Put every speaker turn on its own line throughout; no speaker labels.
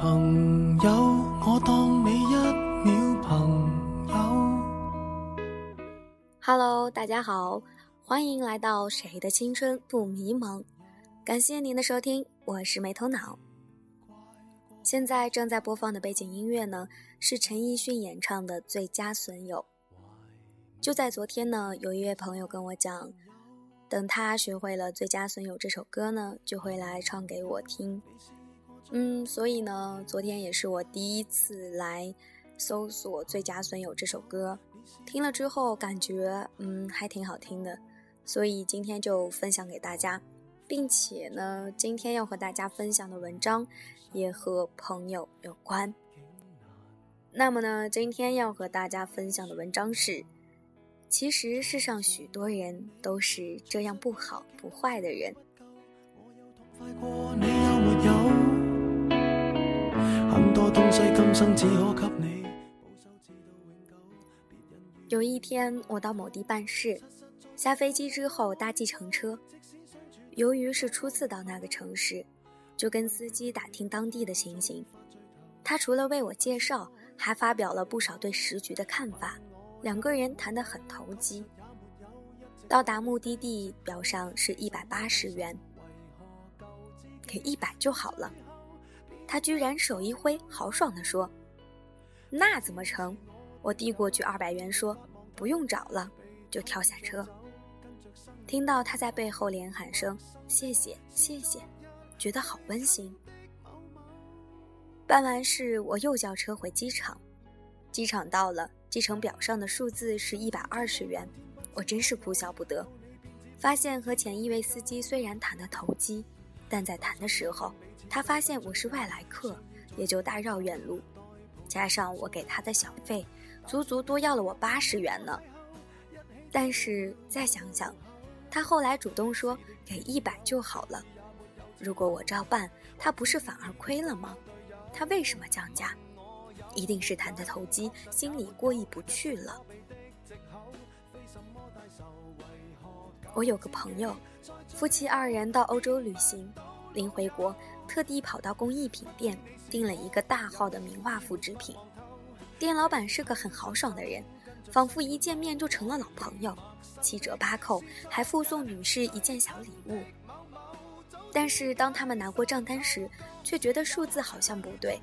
朋友，我当你一秒朋友。Hello，大家好，欢迎来到谁的青春不迷茫？感谢您的收听，我是没头脑。现在正在播放的背景音乐呢，是陈奕迅演唱的《最佳损友》。就在昨天呢，有一位朋友跟我讲，等他学会了《最佳损友》这首歌呢，就会来唱给我听。嗯，所以呢，昨天也是我第一次来搜索《最佳损友》这首歌，听了之后感觉嗯还挺好听的，所以今天就分享给大家，并且呢，今天要和大家分享的文章也和朋友有关。那么呢，今天要和大家分享的文章是：其实世上许多人都是这样不好不坏的人。东西，今生只可给你有一天，我到某地办事，下飞机之后搭计程车。由于是初次到那个城市，就跟司机打听当地的情形。他除了为我介绍，还发表了不少对时局的看法。两个人谈得很投机。到达目的地，表上是一百八十元，给一百就好了。他居然手一挥，豪爽地说：“那怎么成？”我递过去二百元，说：“不用找了。”就跳下车。听到他在背后连喊声“谢谢，谢谢”，觉得好温馨。办完事，我又叫车回机场。机场到了，计程表上的数字是一百二十元，我真是哭笑不得。发现和前一位司机虽然谈得投机，但在谈的时候。他发现我是外来客，也就大绕远路，加上我给他的小费，足足多要了我八十元呢。但是再想想，他后来主动说给一百就好了。如果我照办，他不是反而亏了吗？他为什么降价？一定是谈的投机，心里过意不去了。我有个朋友，夫妻二人到欧洲旅行，临回国。特地跑到工艺品店订了一个大号的名画复制品，店老板是个很豪爽的人，仿佛一见面就成了老朋友，七折八扣，还附送女士一件小礼物。但是当他们拿过账单时，却觉得数字好像不对，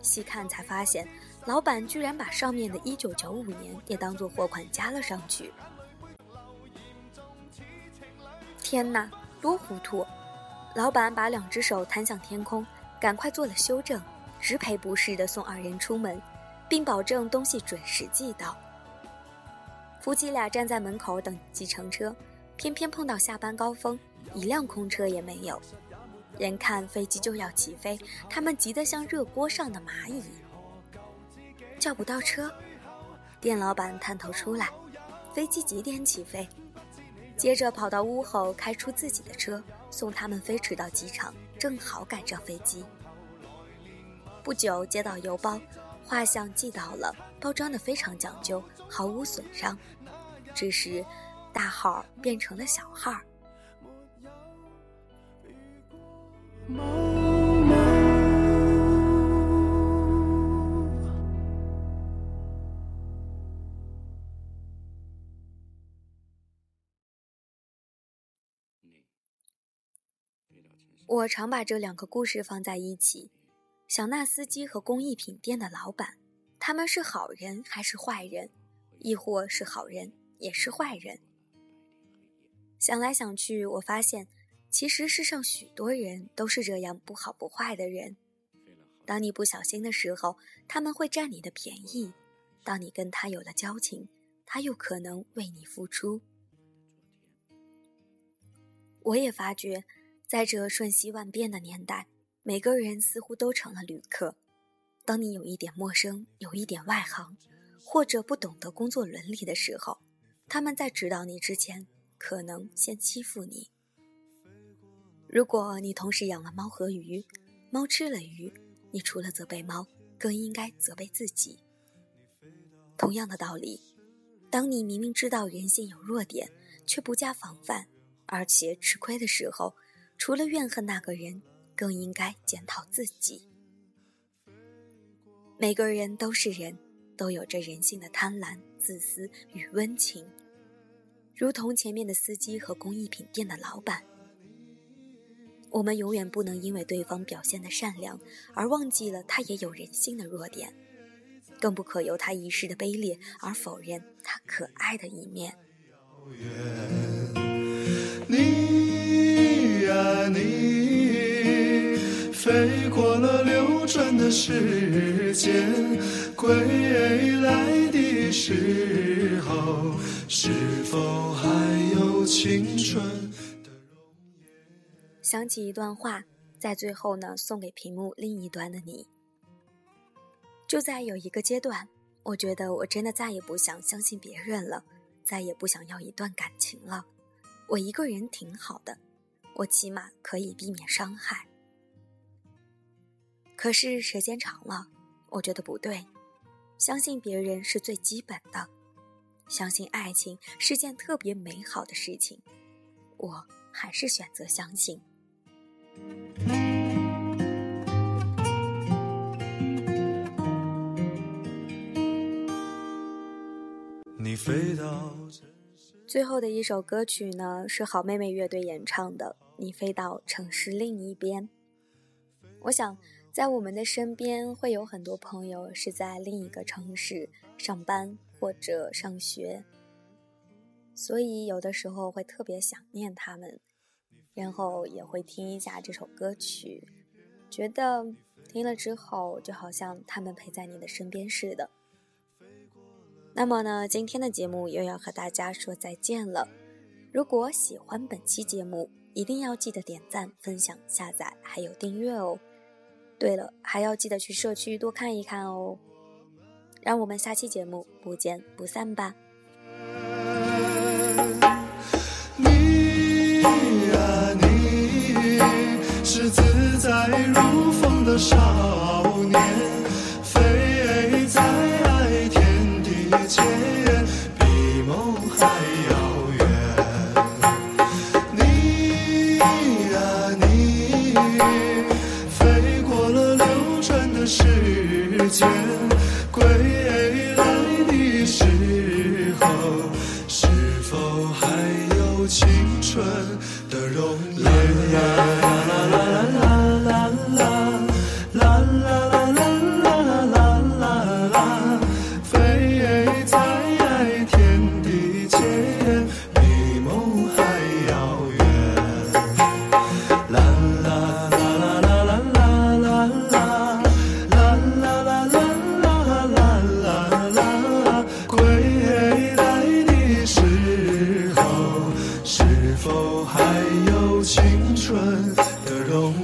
细看才发现，老板居然把上面的一九九五年也当做货款加了上去。天哪，多糊涂！老板把两只手弹向天空，赶快做了修正，直赔不是的送二人出门，并保证东西准时寄到。夫妻俩站在门口等计程车，偏偏碰到下班高峰，一辆空车也没有。眼看飞机就要起飞，他们急得像热锅上的蚂蚁。叫不到车，店老板探头出来，飞机几点起飞？接着跑到屋后，开出自己的车，送他们飞驰到机场，正好赶上飞机。不久接到邮包，画像寄到了，包装的非常讲究，毫无损伤，只是大号变成了小号。我常把这两个故事放在一起：小纳司机和工艺品店的老板，他们是好人还是坏人？亦或是好人也是坏人？想来想去，我发现，其实世上许多人都是这样不好不坏的人。当你不小心的时候，他们会占你的便宜；当你跟他有了交情，他又可能为你付出。我也发觉。在这瞬息万变的年代，每个人似乎都成了旅客。当你有一点陌生，有一点外行，或者不懂得工作伦理的时候，他们在指导你之前，可能先欺负你。如果你同时养了猫和鱼，猫吃了鱼，你除了责备猫，更应该责备自己。同样的道理，当你明明知道人性有弱点，却不加防范，而且吃亏的时候，除了怨恨那个人，更应该检讨自己。
每个人都是人，都有着人性的贪婪、自私与温情，如同前面的司机和工艺品店的老板。我们永远不能因为对方表现的善良而忘记了他也有人性的弱点，更不可由他一时的卑劣而否认他可爱的一面。飞过了流转的时间，归来的时候，是否还有青春？想起一段话，在最后呢，送给屏幕另一端的你。就在有一个阶段，我觉得我真的再也不想相信别人了，再也不想要一段感情了。我一个人挺好的，我起码可以避免伤害。可是时间长了，我觉得不对。相信别人是最基本的，相信爱情是件特别美好的事情，我还是选择相信。你飞到最后的一首歌曲呢，是好妹妹乐队演唱的《你飞到城市另一边》。我想，在我们的身边会有很多朋友是在另一个城市上班或者上学，所以有的时候会特别想念他们。然后也会听一下这首歌曲，觉得听了之后就好像他们陪在你的身边似的。那么呢，今天的节目又要和大家说再见了。如果喜欢本期节目，一定要记得点赞、分享、下载，还有订阅哦。对了，还要记得去社区多看一看哦。让我们下期节目不见不散吧。你啊，你是自在如风的少年，飞在天地间，是否还有青春的容？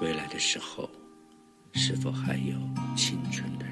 归来的时候，是否还有青春的？